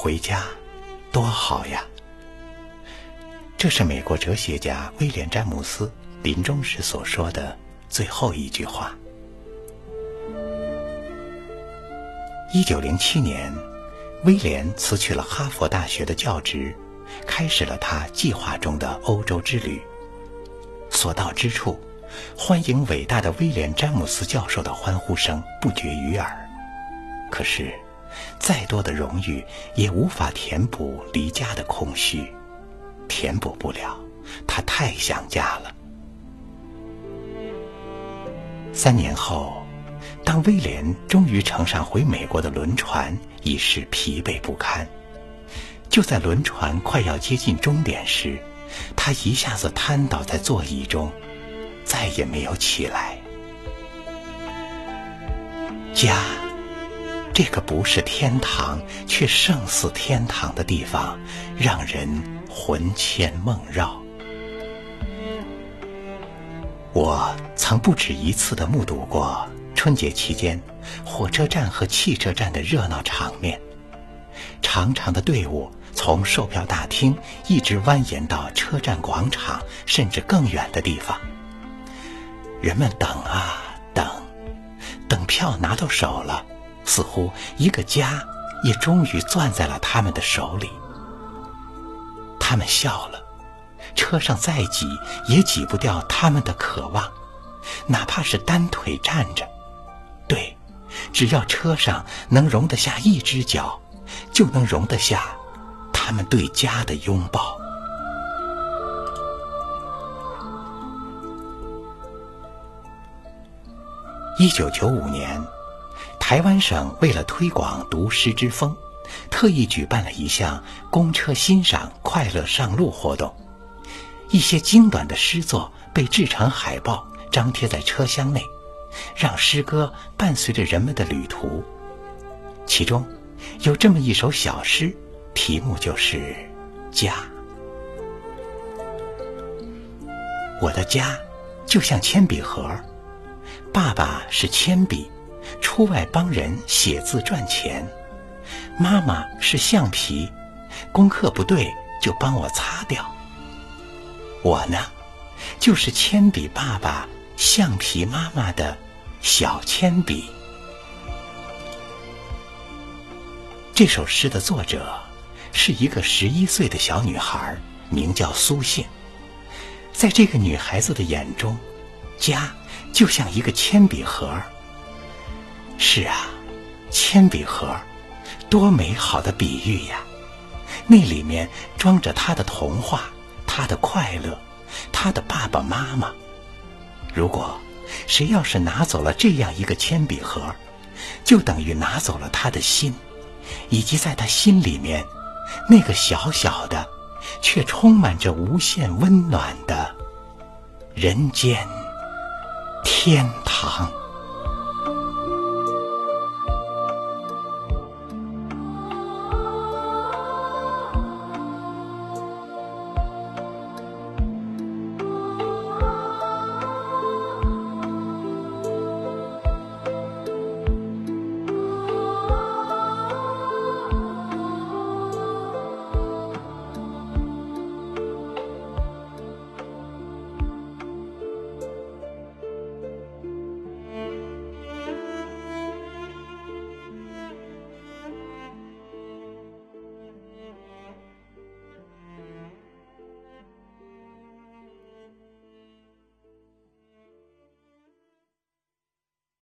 回家，多好呀！这是美国哲学家威廉·詹姆斯临终时所说的最后一句话。一九零七年，威廉辞去了哈佛大学的教职，开始了他计划中的欧洲之旅。所到之处，欢迎伟大的威廉·詹姆斯教授的欢呼声不绝于耳。可是，再多的荣誉也无法填补离家的空虚，填补不了，他太想家了。三年后。当威廉终于乘上回美国的轮船，已是疲惫不堪。就在轮船快要接近终点时，他一下子瘫倒在座椅中，再也没有起来。家，这个不是天堂却胜似天堂的地方，让人魂牵梦绕。我曾不止一次的目睹过。春节期间，火车站和汽车站的热闹场面，长长的队伍从售票大厅一直蜿蜒到车站广场，甚至更远的地方。人们等啊等，等票拿到手了，似乎一个家也终于攥在了他们的手里。他们笑了，车上再挤也挤不掉他们的渴望，哪怕是单腿站着。对，只要车上能容得下一只脚，就能容得下他们对家的拥抱。一九九五年，台湾省为了推广读诗之风，特意举办了一项公车欣赏快乐上路活动。一些精短的诗作被制成海报，张贴在车厢内。让诗歌伴随着人们的旅途，其中有这么一首小诗，题目就是《家》。我的家就像铅笔盒，爸爸是铅笔，出外帮人写字赚钱；妈妈是橡皮，功课不对就帮我擦掉。我呢，就是铅笔爸爸。橡皮妈妈的小铅笔。这首诗的作者是一个十一岁的小女孩，名叫苏信。在这个女孩子的眼中，家就像一个铅笔盒。是啊，铅笔盒，多美好的比喻呀！那里面装着她的童话，她的快乐，她的爸爸妈妈。如果谁要是拿走了这样一个铅笔盒，就等于拿走了他的心，以及在他心里面那个小小的却充满着无限温暖的人间天堂。